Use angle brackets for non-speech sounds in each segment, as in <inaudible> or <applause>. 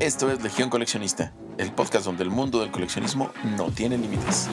Esto es Legión Coleccionista, el podcast donde el mundo del coleccionismo no tiene límites.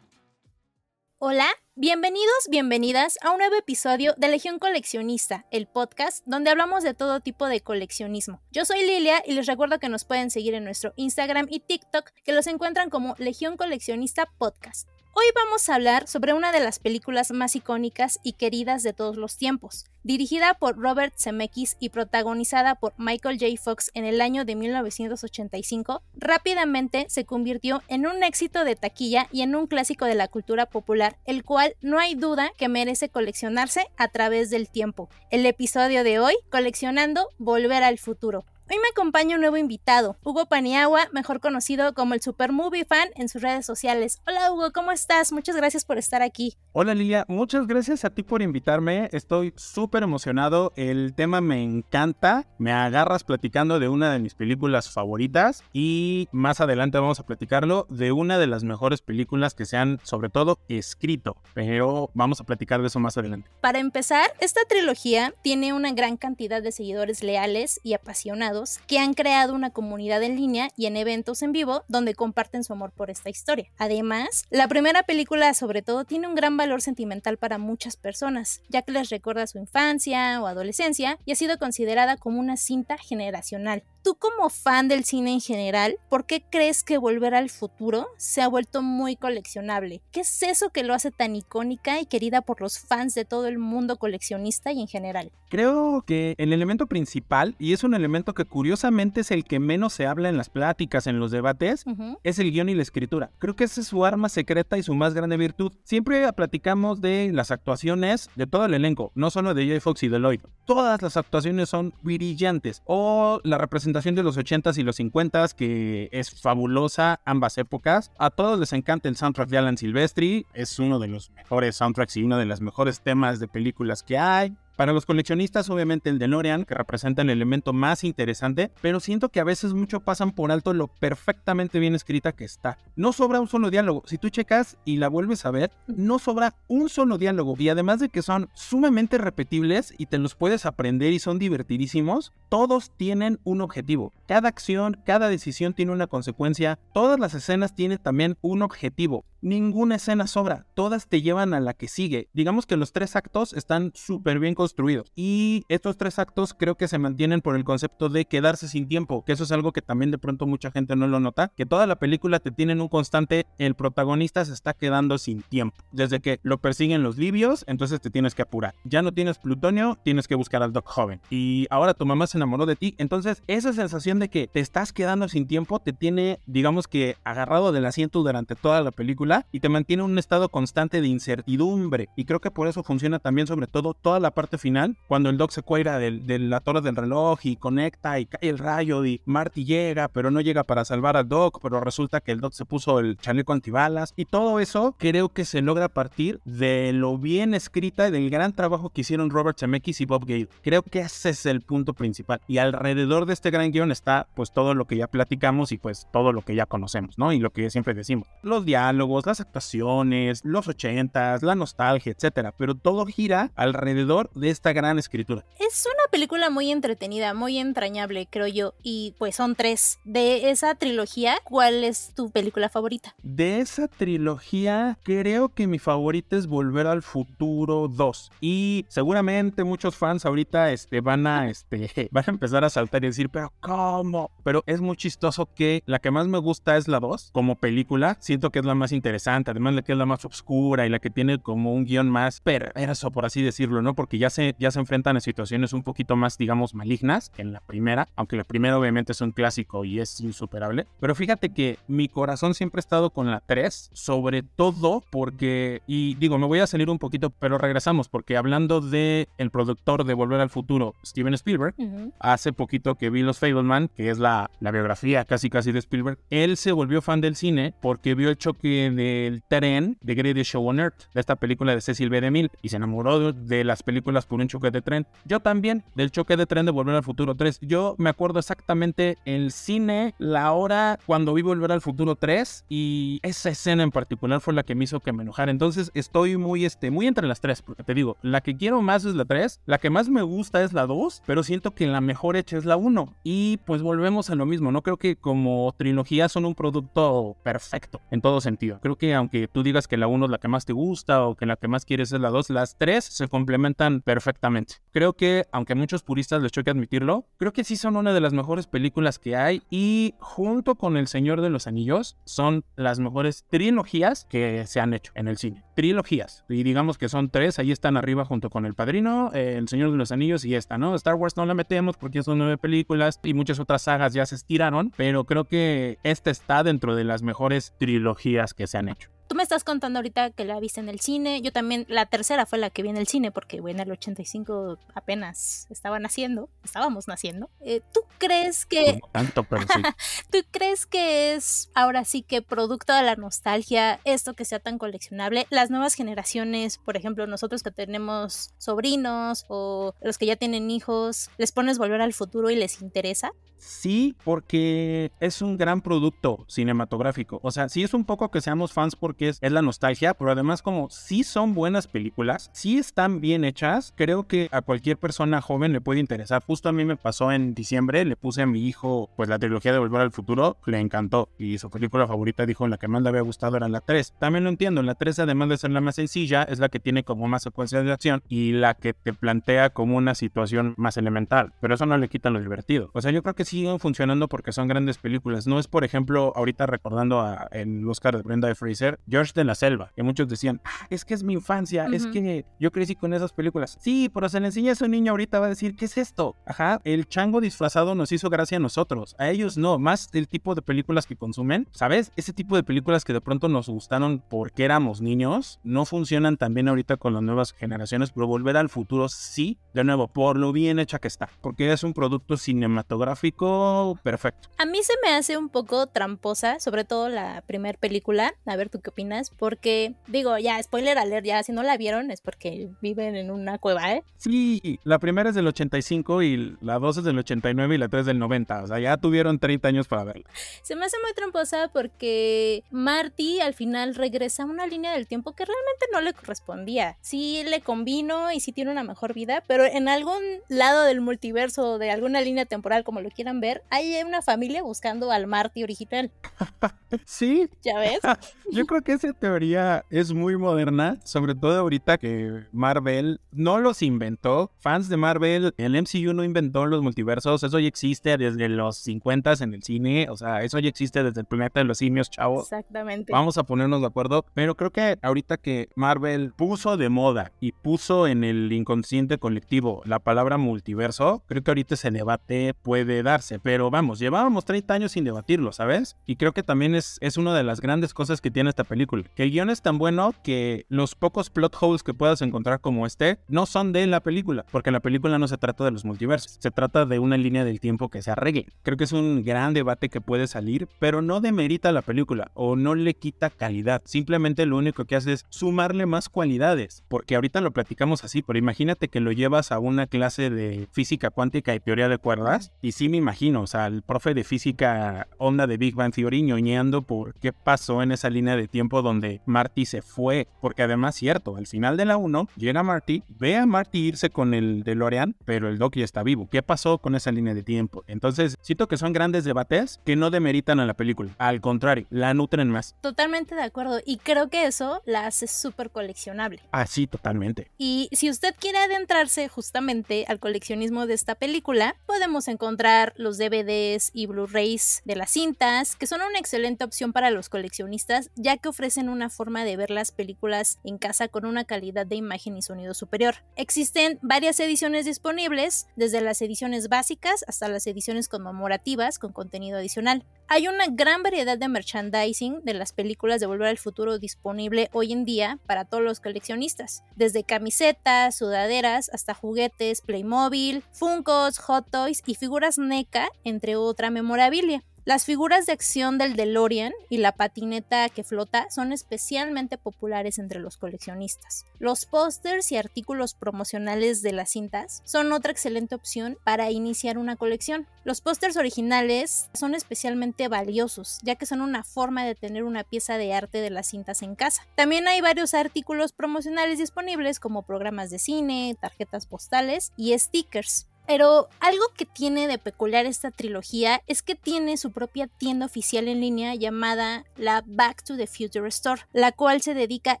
Hola, bienvenidos, bienvenidas a un nuevo episodio de Legión Coleccionista, el podcast donde hablamos de todo tipo de coleccionismo. Yo soy Lilia y les recuerdo que nos pueden seguir en nuestro Instagram y TikTok, que los encuentran como Legión Coleccionista Podcast. Hoy vamos a hablar sobre una de las películas más icónicas y queridas de todos los tiempos. Dirigida por Robert Zemeckis y protagonizada por Michael J. Fox en el año de 1985, rápidamente se convirtió en un éxito de taquilla y en un clásico de la cultura popular, el cual no hay duda que merece coleccionarse a través del tiempo. El episodio de hoy, coleccionando Volver al Futuro. Hoy me acompaña un nuevo invitado, Hugo Paniagua, mejor conocido como el Super Movie Fan en sus redes sociales. Hola Hugo, ¿cómo estás? Muchas gracias por estar aquí. Hola Lilia, muchas gracias a ti por invitarme. Estoy súper emocionado. El tema me encanta. Me agarras platicando de una de mis películas favoritas y más adelante vamos a platicarlo de una de las mejores películas que se han sobre todo escrito. Pero vamos a platicar de eso más adelante. Para empezar, esta trilogía tiene una gran cantidad de seguidores leales y apasionados que han creado una comunidad en línea y en eventos en vivo donde comparten su amor por esta historia. Además, la primera película sobre todo tiene un gran valor sentimental para muchas personas, ya que les recuerda su infancia o adolescencia y ha sido considerada como una cinta generacional. Tú como fan del cine en general, ¿por qué crees que Volver al Futuro se ha vuelto muy coleccionable? ¿Qué es eso que lo hace tan icónica y querida por los fans de todo el mundo coleccionista y en general? Creo que el elemento principal, y es un elemento que curiosamente es el que menos se habla en las pláticas, en los debates, es el guion y la escritura. Creo que esa es su arma secreta y su más grande virtud. Siempre platicamos de las actuaciones de todo el elenco, no solo de J. Fox y de Lloyd. Todas las actuaciones son brillantes. O la representación de los 80s y los 50s, que es fabulosa, ambas épocas. A todos les encanta el soundtrack de Alan Silvestri, es uno de los mejores soundtracks y uno de los mejores temas de películas que hay. Para los coleccionistas, obviamente el DeLorean, que representa el elemento más interesante, pero siento que a veces mucho pasan por alto lo perfectamente bien escrita que está. No sobra un solo diálogo. Si tú checas y la vuelves a ver, no sobra un solo diálogo. Y además de que son sumamente repetibles y te los puedes aprender y son divertidísimos, todos tienen un objetivo. Cada acción, cada decisión tiene una consecuencia. Todas las escenas tienen también un objetivo. Ninguna escena sobra, todas te llevan a la que sigue. Digamos que los tres actos están súper bien construidos. Y estos tres actos creo que se mantienen por el concepto de quedarse sin tiempo, que eso es algo que también de pronto mucha gente no lo nota, que toda la película te tiene en un constante, el protagonista se está quedando sin tiempo. Desde que lo persiguen los libios, entonces te tienes que apurar. Ya no tienes plutonio, tienes que buscar al Doc joven. Y ahora tu mamá se enamoró de ti, entonces esa sensación de que te estás quedando sin tiempo te tiene, digamos que, agarrado del asiento durante toda la película y te mantiene en un estado constante de incertidumbre. Y creo que por eso funciona también sobre todo toda la parte final, cuando el Doc se cuelga de la torre del reloj y conecta y cae el rayo y Marty llega, pero no llega para salvar al Doc, pero resulta que el Doc se puso el chaleco antibalas. Y todo eso creo que se logra a partir de lo bien escrita y del gran trabajo que hicieron Robert Zemeckis y Bob Gale. Creo que ese es el punto principal. Y alrededor de este gran guion está pues todo lo que ya platicamos y pues todo lo que ya conocemos, ¿no? Y lo que siempre decimos. Los diálogos, las actuaciones, los ochentas, la nostalgia, etcétera, pero todo gira alrededor de esta gran escritura. Es una película muy entretenida, muy entrañable, creo yo, y pues son tres. De esa trilogía, ¿cuál es tu película favorita? De esa trilogía, creo que mi favorita es Volver al Futuro 2. Y seguramente muchos fans ahorita este, van a este, <laughs> van a empezar a saltar y decir, pero ¿cómo? Pero es muy chistoso que la que más me gusta es la 2 como película. Siento que es la más interesante interesante, además la que es la más oscura y la que tiene como un guion más perverso, por así decirlo, ¿no? Porque ya se, ya se enfrentan a situaciones un poquito más, digamos, malignas que en la primera, aunque la primera obviamente es un clásico y es insuperable. Pero fíjate que mi corazón siempre ha estado con la 3, sobre todo porque, y digo, me voy a salir un poquito, pero regresamos, porque hablando de el productor de Volver al Futuro, Steven Spielberg, hace poquito que vi Los Fableman, que es la, la biografía casi casi de Spielberg, él se volvió fan del cine porque vio el choque del tren de Greatest Show on Earth, de esta película de Cecil B. DeMille, y se enamoró de las películas por un choque de tren. Yo también, del choque de tren de Volver al Futuro 3. Yo me acuerdo exactamente el cine, la hora cuando vi Volver al Futuro 3 y esa escena en particular fue la que me hizo que me enojara. Entonces estoy muy, este, muy entre las tres, porque te digo, la que quiero más es la 3, la que más me gusta es la 2, pero siento que la mejor hecha es la 1. Y pues volvemos a lo mismo, no creo que como trilogía son un producto perfecto en todo sentido. Creo que aunque tú digas que la 1 es la que más te gusta o que la que más quieres es la 2, las tres se complementan perfectamente. Creo que, aunque a muchos puristas les choque admitirlo, creo que sí son una de las mejores películas que hay y junto con El Señor de los Anillos son las mejores trilogías que se han hecho en el cine. Trilogías. Y digamos que son tres, ahí están arriba junto con El Padrino, El Señor de los Anillos y esta, ¿no? Star Wars no la metemos porque son nueve películas y muchas otras sagas ya se estiraron, pero creo que esta está dentro de las mejores trilogías que se han hecho. Tú me estás contando ahorita que la viste en el cine. Yo también, la tercera fue la que vi en el cine porque bueno, en el 85 apenas estaban naciendo, estábamos naciendo. Eh, ¿Tú crees que... tanto, pero sí. <laughs> ¿Tú crees que es ahora sí que producto de la nostalgia esto que sea tan coleccionable? Las nuevas generaciones, por ejemplo, nosotros que tenemos sobrinos o los que ya tienen hijos, ¿les pones volver al futuro y les interesa? Sí, porque es un gran producto cinematográfico. O sea, sí es un poco que seamos fans porque es, la nostalgia, pero además como sí son buenas películas, sí están bien hechas, creo que a cualquier persona joven le puede interesar. Justo a mí me pasó en diciembre, le puse a mi hijo pues la trilogía de Volver al Futuro, le encantó y su película favorita dijo la que más le había gustado era la 3. También lo entiendo, la 3 además de ser la más sencilla, es la que tiene como más secuencia de acción y la que te plantea como una situación más elemental, pero eso no le quita lo divertido. O sea, yo creo que siguen funcionando porque son grandes películas. No es, por ejemplo, ahorita recordando a, el Oscar de Brenda de Fraser, George de la Selva, que muchos decían, ah, es que es mi infancia, es que yo crecí con esas películas. Sí, pero se le enseña a un niño ahorita va a decir, ¿qué es esto? Ajá, el chango disfrazado nos hizo gracia a nosotros, a ellos no, más el tipo de películas que consumen, ¿sabes? Ese tipo de películas que de pronto nos gustaron porque éramos niños, no funcionan tan bien ahorita con las nuevas generaciones, pero volver al futuro sí, de nuevo, por lo bien hecha que está, porque es un producto cinematográfico perfecto. A mí se me hace un poco tramposa, sobre todo la primera película. A ver, ¿tú qué opinas? Porque, digo, ya, spoiler alert, ya, si no la vieron es porque viven en una cueva, ¿eh? Sí, la primera es del 85 y la 2 es del 89 y la 3 del 90. O sea, ya tuvieron 30 años para verla. Se me hace muy tramposa porque Marty al final regresa a una línea del tiempo que realmente no le correspondía. Sí le combino y sí tiene una mejor vida, pero en algún lado del multiverso, de alguna línea temporal, como lo quieran ver, hay una familia buscando al Marty original. <laughs> sí. ¿Ya ves? <laughs> Yo creo que esa teoría es muy moderna, sobre todo ahorita que Marvel no los inventó. Fans de Marvel, el MCU no inventó los multiversos, eso ya existe desde los 50 en el cine, o sea, eso ya existe desde el planeta de los simios, chavos. Exactamente. Vamos a ponernos de acuerdo, pero creo que ahorita que Marvel puso de moda y puso en el inconsciente colectivo la palabra multiverso, creo que ahorita ese debate puede dar pero vamos, llevábamos 30 años sin debatirlo, ¿sabes? Y creo que también es, es una de las grandes cosas que tiene esta película, que el guion es tan bueno que los pocos plot holes que puedas encontrar como este no son de la película, porque la película no se trata de los multiversos, se trata de una línea del tiempo que se arregle. Creo que es un gran debate que puede salir, pero no demerita la película o no le quita calidad, simplemente lo único que hace es sumarle más cualidades, porque ahorita lo platicamos así, pero imagínate que lo llevas a una clase de física cuántica y teoría de cuerdas y sí me imagino, o sea, el profe de física onda de Big Bang Theory ñoñeando por qué pasó en esa línea de tiempo donde Marty se fue, porque además cierto, al final de la 1 llega Marty, ve a Marty irse con el de Lorean, pero el Doc ya está vivo. ¿Qué pasó con esa línea de tiempo? Entonces, siento que son grandes debates que no demeritan a la película, al contrario, la nutren más. Totalmente de acuerdo, y creo que eso la hace súper coleccionable. Ah, sí, totalmente. Y si usted quiere adentrarse justamente al coleccionismo de esta película, podemos encontrar los DVDs y Blu-rays de las cintas, que son una excelente opción para los coleccionistas, ya que ofrecen una forma de ver las películas en casa con una calidad de imagen y sonido superior. Existen varias ediciones disponibles, desde las ediciones básicas hasta las ediciones conmemorativas con contenido adicional. Hay una gran variedad de merchandising de las películas de Volver al Futuro disponible hoy en día para todos los coleccionistas, desde camisetas, sudaderas hasta juguetes, Playmobil, Funkos, Hot Toys y figuras NECA, entre otra memorabilia. Las figuras de acción del DeLorean y la patineta que flota son especialmente populares entre los coleccionistas. Los pósters y artículos promocionales de las cintas son otra excelente opción para iniciar una colección. Los pósters originales son especialmente valiosos, ya que son una forma de tener una pieza de arte de las cintas en casa. También hay varios artículos promocionales disponibles como programas de cine, tarjetas postales y stickers. Pero algo que tiene de peculiar esta trilogía es que tiene su propia tienda oficial en línea llamada la Back to the Future Store, la cual se dedica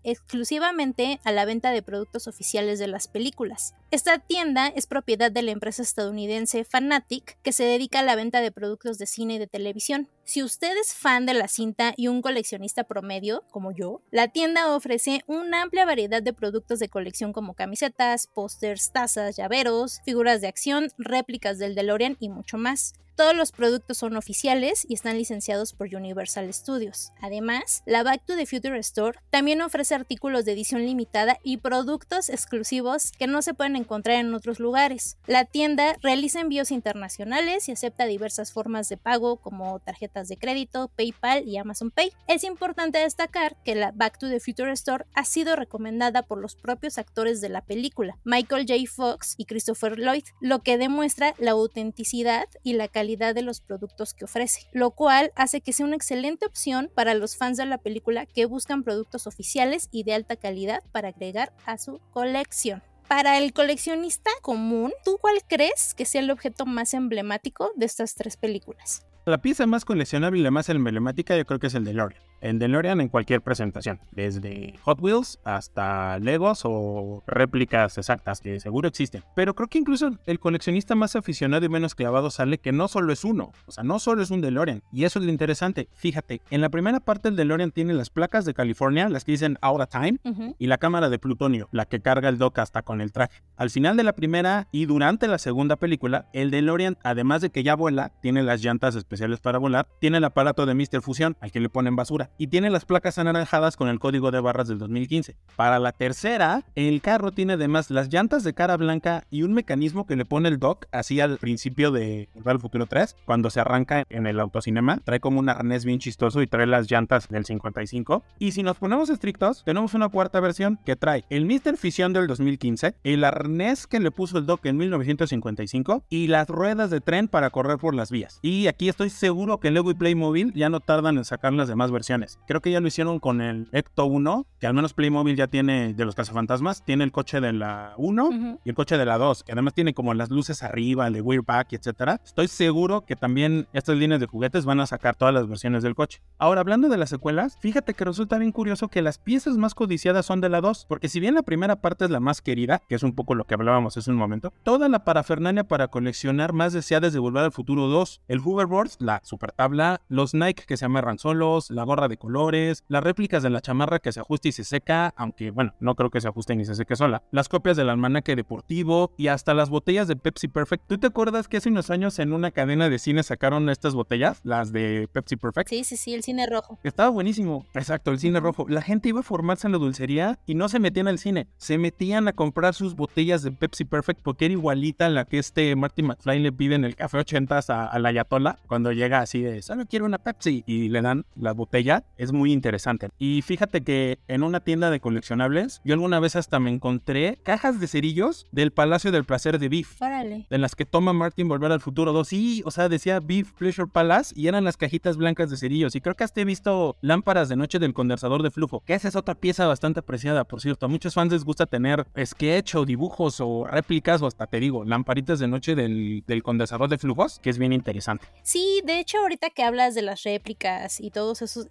exclusivamente a la venta de productos oficiales de las películas. Esta tienda es propiedad de la empresa estadounidense Fanatic, que se dedica a la venta de productos de cine y de televisión. Si usted es fan de la cinta y un coleccionista promedio, como yo, la tienda ofrece una amplia variedad de productos de colección como camisetas, pósters, tazas, llaveros, figuras de acción, réplicas del DeLorean y mucho más. Todos los productos son oficiales y están licenciados por Universal Studios. Además, la Back to the Future Store también ofrece artículos de edición limitada y productos exclusivos que no se pueden encontrar en otros lugares. La tienda realiza envíos internacionales y acepta diversas formas de pago como tarjetas de crédito, PayPal y Amazon Pay. Es importante destacar que la Back to the Future Store ha sido recomendada por los propios actores de la película, Michael J. Fox y Christopher Lloyd, lo que demuestra la autenticidad y la calidad de los productos que ofrece, lo cual hace que sea una excelente opción para los fans de la película que buscan productos oficiales y de alta calidad para agregar a su colección. Para el coleccionista común, ¿tú cuál crees que sea el objeto más emblemático de estas tres películas? La pieza más coleccionable y la más emblemática yo creo que es el DeLorean en DeLorean en cualquier presentación, desde Hot Wheels hasta Legos o réplicas exactas que seguro existen. Pero creo que incluso el coleccionista más aficionado y menos clavado sale que no solo es uno, o sea, no solo es un DeLorean. Y eso es lo interesante. Fíjate, en la primera parte el DeLorean tiene las placas de California, las que dicen Out of Time, y la cámara de plutonio, la que carga el dock hasta con el traje. Al final de la primera y durante la segunda película, el DeLorean, además de que ya vuela, tiene las llantas especiales para volar, tiene el aparato de Mr. Fusion al que le ponen basura y tiene las placas anaranjadas con el código de barras del 2015. Para la tercera, el carro tiene además las llantas de cara blanca y un mecanismo que le pone el dock así al principio de Volver al Futuro 3, cuando se arranca en el autocinema. Trae como un arnés bien chistoso y trae las llantas del 55. Y si nos ponemos estrictos, tenemos una cuarta versión que trae el Mr. Fusion del 2015, el arnés que le puso el dock en 1955 y las ruedas de tren para correr por las vías. Y aquí estoy seguro que Lego y Playmobil ya no tardan en sacar las demás versiones. Creo que ya lo hicieron con el Ecto 1, que al menos Playmobil ya tiene de los cazafantasmas, tiene el coche de la 1 y el coche de la 2, que además tiene como las luces arriba, el de Weirdback, etcétera. Estoy seguro que también estas líneas de juguetes van a sacar todas las versiones del coche. Ahora, hablando de las secuelas, fíjate que resulta bien curioso que las piezas más codiciadas son de la 2, porque si bien la primera parte es la más querida, que es un poco lo que hablábamos hace un momento, toda la parafernalia para coleccionar más deseada es de Volver al Futuro 2, el hoverboard, la super tabla, los Nike que se amarran solos, la gorra de color, las réplicas de la chamarra que se ajusta y se seca, aunque bueno, no creo que se ajuste ni se seque sola, las copias del almanaque deportivo y hasta las botellas de Pepsi Perfect. ¿Tú te acuerdas que hace unos años en una cadena de cine sacaron estas botellas, las de Pepsi Perfect? Sí, sí, sí, el cine rojo. Estaba buenísimo. Exacto, el cine rojo. La gente iba a formarse en la dulcería y no se metían al cine, se metían a comprar sus botellas de Pepsi Perfect porque era igualita a la que este Marty McFly le pide en el café 80 a, a la Ayatola cuando llega así de solo quiero una Pepsi y le dan la botella es muy interesante. Y fíjate que en una tienda de coleccionables, yo alguna vez hasta me encontré cajas de cerillos del Palacio del Placer de Beef. Órale. De las que toma Martin Volver al Futuro 2. Sí, o sea, decía Beef Pleasure Palace y eran las cajitas blancas de cerillos. Y creo que hasta he visto lámparas de noche del condensador de flujo, que esa es otra pieza bastante apreciada, por cierto. A muchos fans les gusta tener sketch o dibujos o réplicas o hasta te digo, lamparitas de noche del, del condensador de flujos, que es bien interesante. Sí, de hecho, ahorita que hablas de las réplicas y todos esos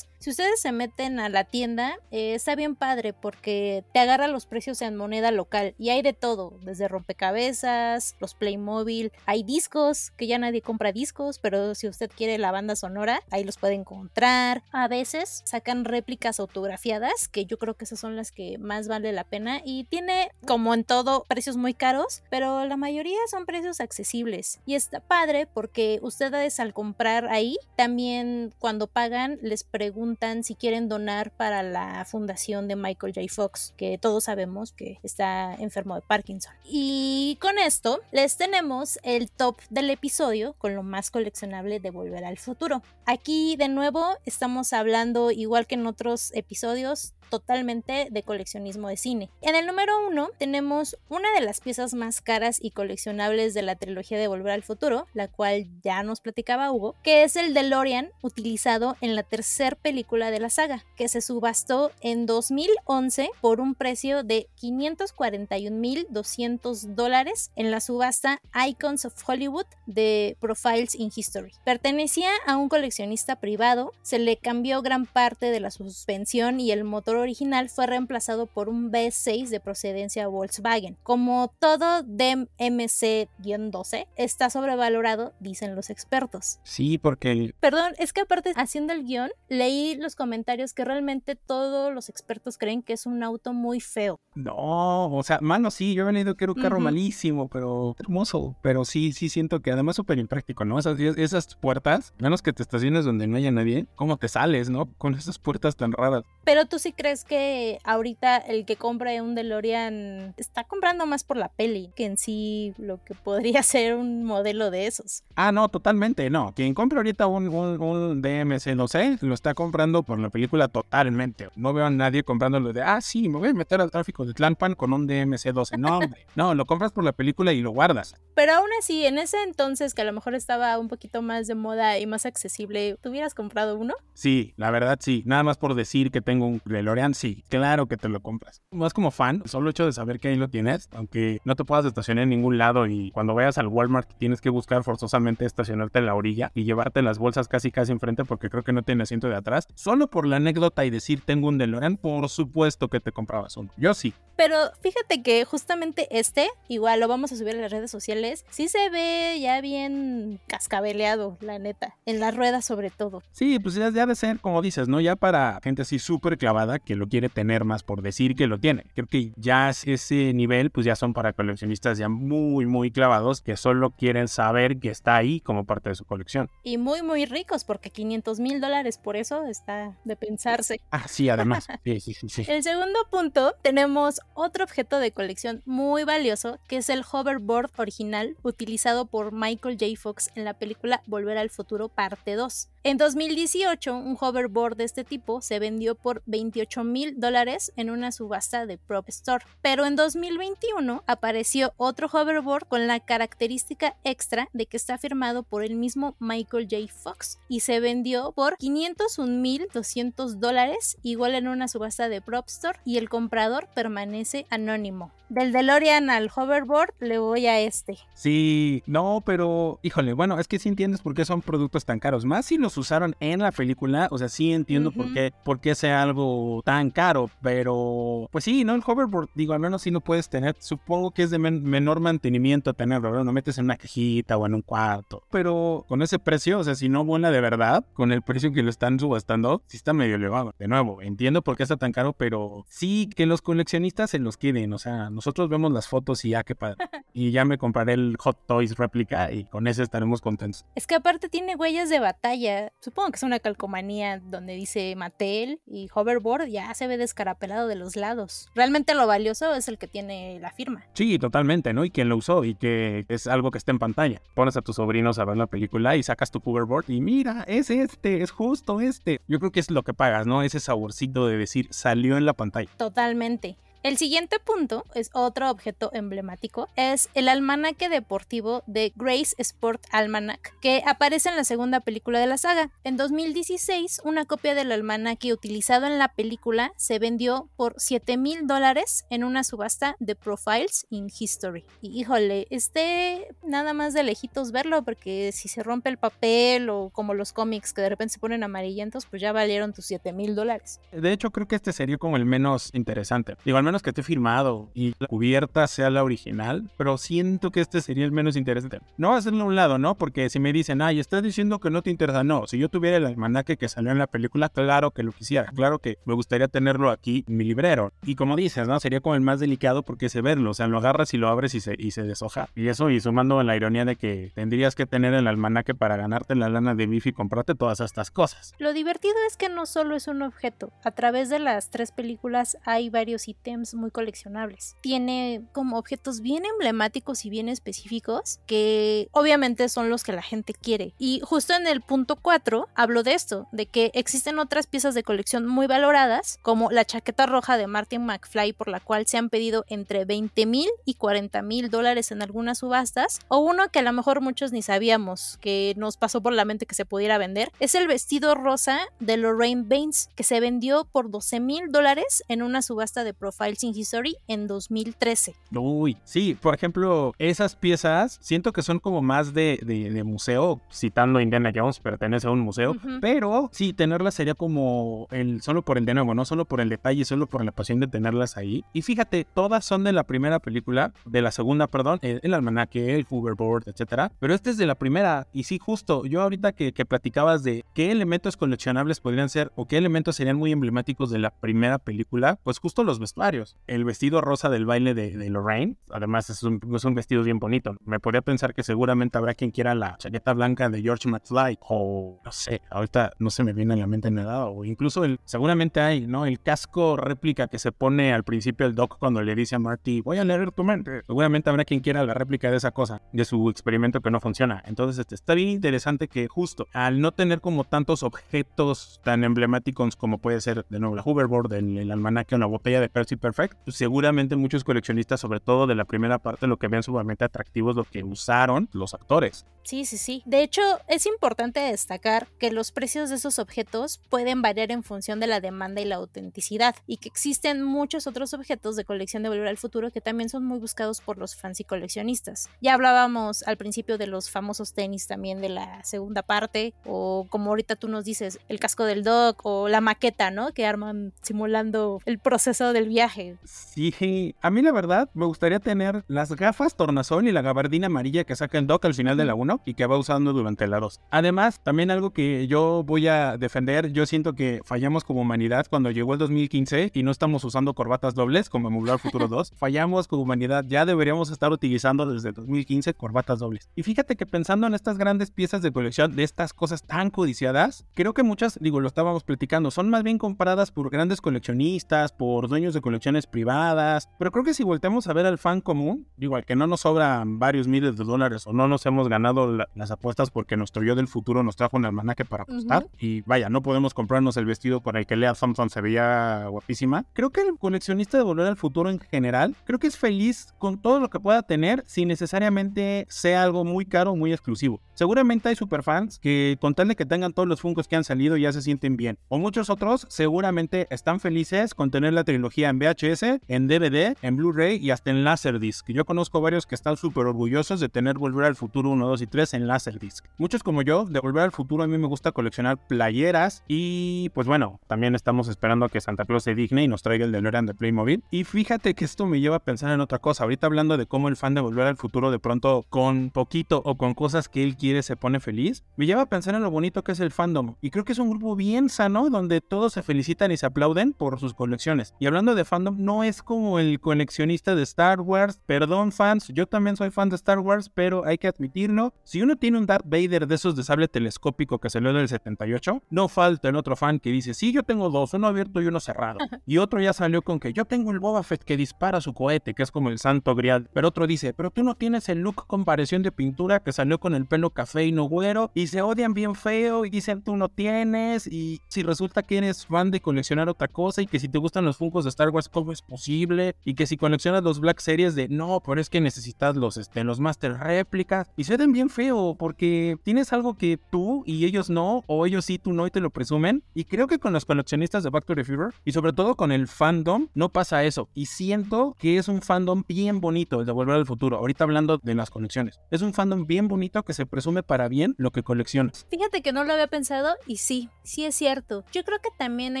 si ustedes se meten a la tienda, eh, está bien padre porque te agarra los precios en moneda local y hay de todo, desde rompecabezas, los Playmobil, hay discos, que ya nadie compra discos, pero si usted quiere la banda sonora, ahí los puede encontrar. A veces sacan réplicas autografiadas, que yo creo que esas son las que más vale la pena y tiene, como en todo, precios muy caros, pero la mayoría son precios accesibles y está padre porque ustedes al comprar ahí, también cuando pagan les preguntan si quieren donar para la fundación de Michael J. Fox, que todos sabemos que está enfermo de Parkinson. Y con esto les tenemos el top del episodio con lo más coleccionable de Volver al Futuro. Aquí de nuevo estamos hablando, igual que en otros episodios, totalmente de coleccionismo de cine. En el número uno tenemos una de las piezas más caras y coleccionables de la trilogía de Volver al Futuro, la cual ya nos platicaba Hugo, que es el DeLorean utilizado en la tercera película de la saga, que se subastó en 2011 por un precio de 541.200 dólares en la subasta Icons of Hollywood de Profiles in History. Pertenecía a un coleccionista privado, se le cambió gran parte de la suspensión y el motor original fue reemplazado por un V6 de procedencia Volkswagen. Como todo DMC-12, está sobrevalorado, dicen los expertos. Sí, porque... Perdón, es que aparte haciendo el guion, leí los comentarios que realmente todos los expertos creen que es un auto muy feo. No, o sea, mano, sí, yo he venido que era un carro malísimo, pero hermoso. Pero sí, sí siento que además súper impráctico, ¿no? Esas, esas puertas, menos que te estaciones donde no haya nadie, ¿cómo te sales, no? Con esas puertas tan raras. Pero tú sí crees que ahorita el que compre un DeLorean está comprando más por la peli que en sí lo que podría <laughs> ser un modelo de esos? Ah, no, totalmente, no. Quien compre ahorita un, un, DMC, no sé, lo está comprando por la película totalmente. No veo a nadie comprándolo de, ah, sí, me voy a meter al tráfico de Tlalpan con un DMC-12. No, hombre. <laughs> No, lo compras por la película y lo guardas. Pero aún así, en ese entonces que a lo mejor estaba un poquito más de moda y más accesible, ¿tú hubieras comprado uno? Sí, la verdad sí. Nada más por decir que tengo un DeLorean, sí. Claro que te lo compras. Más como fan, solo hecho de saber que ahí lo tienes, aunque no te puedas estacionar en ningún lado y cuando vayas al Walmart tienes que buscar forzosamente estacionarte en la orilla y llevarte las bolsas casi casi enfrente porque creo que no tiene asiento de atrás. Solo por la anécdota y decir tengo un DeLorean, por supuesto que te comprabas uno. Yo sí. Pero fíjate que justamente este, igual lo vamos a subir a las redes sociales, sí se ve ya bien cascabeleado, la neta, en las ruedas sobre todo. Sí, pues ya, ya de ser, como dices, ¿no? Ya para gente así súper clavada que lo quiere tener más por decir que lo tiene. Creo que ya ese nivel, pues ya son para coleccionistas ya muy, muy clavados que solo quieren saber que está ahí como parte de su colección. Y muy, muy ricos, porque 500 mil dólares por eso está de pensarse. <laughs> Ah, sí, además. sí, sí, sí, sí. El segundo punto, tenemos otro objeto de colección muy valioso, que es el hoverboard original utilizado por Michael J. Fox en la película Volver al Futuro parte 2. En 2018, un hoverboard de este tipo se vendió por 28 mil dólares en una subasta de Prop Store. Pero en 2021 apareció otro hoverboard con la característica extra de que está firmado por el mismo Michael J. Fox y se vendió por 501 mil 200 dólares, igual en una subasta de Prop Store, y el comprador permanece anónimo. Del DeLorean al hoverboard le voy a este. Sí, no, pero híjole, bueno, es que sí entiendes por qué son productos tan caros. Más si los usaron en la película, o sea, sí entiendo por qué, por qué sea algo tan caro, pero pues sí, ¿no? El hoverboard, digo, al menos sí lo puedes tener. Supongo que es de menor mantenimiento tenerlo, ¿verdad? No metes en una cajita o en un cuarto. Pero con ese precio, o sea, si no vuela de verdad, con el precio que lo están subastando, sí está medio elevado. De nuevo, entiendo por qué está tan caro, pero sí que los coleccionistas se los queden, o sea, nosotros vemos las fotos y ya qué padre. <laughs> y ya me compraré el Hot Toys réplica y con ese estaremos contentos. Es que aparte tiene huellas de batalla. Supongo que es una calcomanía donde dice Mattel y hoverboard ya se ve descarapelado de los lados. Realmente lo valioso es el que tiene la firma. Sí, totalmente, ¿no? Y quien lo usó y que es algo que está en pantalla. Pones a tus sobrinos a ver la película y sacas tu hoverboard y mira, es este, es justo este. Yo creo que es lo que pagas, ¿no? Ese saborcito de decir salió en la pantalla. Totalmente. El siguiente punto es otro objeto emblemático, es el almanaque deportivo de Grace Sport Almanac, que aparece en la segunda película de la saga. En 2016, una copia del almanaque utilizado en la película se vendió por 7 mil dólares en una subasta de Profiles in History. Y híjole, este nada más de lejitos verlo, porque si se rompe el papel o como los cómics que de repente se ponen amarillentos, pues ya valieron tus 7 mil dólares. De hecho, creo que este sería como el menos interesante. Igual menos que esté firmado y la cubierta sea la original, pero siento que este sería el menos interesante. No hacerlo a un lado, ¿no? Porque si me dicen, ay, estás diciendo que no te interesa, no, si yo tuviera el almanaque que salió en la película, claro que lo quisiera, claro que me gustaría tenerlo aquí en mi librero. Y como dices, ¿no? Sería como el más delicado porque es verlo, o sea, lo agarras y lo abres y se, y se deshoja. Y eso, y sumando la ironía de que tendrías que tener el almanaque para ganarte la lana de Biff y comprarte todas estas cosas. Lo divertido es que no solo es un objeto, a través de las tres películas hay varios ítems muy coleccionables. Tiene como objetos bien emblemáticos y bien específicos que obviamente son los que la gente quiere. Y justo en el punto 4 hablo de esto, de que existen otras piezas de colección muy valoradas, como la chaqueta roja de Martin McFly por la cual se han pedido entre 20 mil y 40 mil dólares en algunas subastas, o uno que a lo mejor muchos ni sabíamos que nos pasó por la mente que se pudiera vender, es el vestido rosa de Lorraine Baines, que se vendió por 12 mil dólares en una subasta de Profiles in History en 2013. Uy, sí, por ejemplo, esas piezas siento que son como más de, de, museo, citando Indiana Jones, pertenece a un museo, pero sí, tenerlas sería como el solo por el de nuevo, no solo por el detalle, solo por la pasión de tenerlas ahí. Y fíjate, todas son de la primera película, de la segunda, perdón, el, el almanaque, el hoverboard, etcétera, pero este es de la primera. Y sí, justo, yo ahorita que, que platicabas de qué elementos coleccionables podrían ser o qué elementos serían muy emblemáticos de la primera película, pues justo los vestuarios. El vestido rosa del baile de, de Lorraine, además es un, es un, vestido bien bonito. Me podría pensar que seguramente habrá quien quiera la chaqueta blanca de George McFly o no sé, ahorita no se me viene a la mente nada, o incluso el, seguramente hay, ¿no? El casco réplica que se pone al principio el Doc cuando le dice a Marty, voy a leer tu mente. Seguramente habrá quien quiera la réplica de esa cosa, de su experimento que no funciona. Entonces, este, está bien interesante que justo al no tener como tantos objetos tan emblemáticos como puede ser de nuevo la hoverboard, el, el almanaque o la botella de Percy Perfect, pues seguramente muchos coleccionistas, sobre todo de la primera parte, lo que ven sumamente atractivo es lo que usaron los actores. Sí, sí, sí. De hecho, es importante destacar que los precios de esos objetos pueden variar en función de la demanda y la autenticidad, y que existen muchos otros objetos de colección de Volver al Futuro que también son muy buscados por los fans y coleccionistas. Ya hablábamos al principio de los famosos tenis también de la segunda parte, o como ahorita tú nos dices, el casco del Doc o la maqueta, ¿no? Que arman simulando el proceso del viaje. Sí, a mí la verdad me gustaría tener las gafas tornasol y la gabardina amarilla que saca el Doc al final de la 1 y que va usando durante la 2. Además, también algo que yo voy a defender, yo siento que fallamos como humanidad cuando llegó el 2015 y no estamos usando corbatas dobles como en Futuro <laughs> 2. Fallamos como humanidad, ya deberíamos estar utilizando desde 2015 corbatas dobles. Y fíjate que pensando en estas grandes piezas de colección, de estas cosas tan codiciadas, creo que muchas, digo, lo estábamos platicando, son más bien compradas por grandes coleccionistas, por dueños de colecciones privadas, pero creo que si volteamos a ver al fan común, digo, al que no nos sobran varios miles de dólares o no nos hemos ganado la, las apuestas porque nuestro yo del futuro nos trajo un almanaque para apostar. Uh -huh. Y vaya, no podemos comprarnos el vestido con el que Lea Thompson se veía guapísima. Creo que el coleccionista de Volver al Futuro en general, creo que es feliz con todo lo que pueda tener sin necesariamente sea algo muy caro o muy exclusivo. Seguramente hay superfans que con tal de que tengan todos los Funkos que han salido ya se sienten bien. O muchos otros seguramente están felices con tener la trilogía en VHS, en DVD, en Blu-ray y hasta en Laserdisc. Yo conozco varios que están súper orgullosos de tener Volver al Futuro 1, 2 y 3 en Laserdisc. Muchos como yo, de Volver al Futuro a mí me gusta coleccionar playeras y pues bueno, también estamos esperando a que Santa Claus se digne y nos traiga el DeLorean de Playmobil. Y fíjate que esto me lleva a pensar en otra cosa. Ahorita hablando de cómo el fan de Volver al Futuro de pronto con poquito o con cosas que él quiere se pone feliz, me lleva a pensar en lo bonito que es el fandom. Y creo que es un grupo bien sano donde todos se felicitan y se aplauden por sus colecciones. Y hablando de fandom, no es como el coleccionista de Star Wars. Perdón fans, yo también soy fan de Star Wars, pero hay que admitirlo. Si uno tiene un Darth Vader de esos de sable telescópico que salió del 78, no falta el otro fan que dice, sí, yo tengo dos, uno abierto y uno cerrado. Y otro ya salió con que yo tengo el Boba Fett que dispara su cohete, que es como el santo grial. Pero otro dice, pero tú no tienes el look comparación de pintura que salió con el pelo café y no güero. Y se odian bien feo y dicen, tú no tienes. Y si resulta que eres fan de coleccionar otra cosa y que si te gustan los Funkos de Star Wars, ¿cómo es posible? Y que si coleccionas los Black Series de, no, pero es que necesitas los, este, los Master réplicas. Y se ven bien feo porque tienes algo que tú y ellos no, o ellos sí, tú no, y te lo presumen. Y creo que con los coleccionistas de Back to the Future, y sobre todo con el fandom, no pasa eso. Y siento que es un fandom bien bonito, el de Volver al Futuro. Ahorita hablando de las colecciones. Es un fandom bien bonito que se presume para bien lo que coleccionas. Fíjate que no lo había pensado y sí, sí es cierto. Yo creo que también ha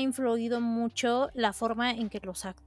influido mucho la forma en que los actores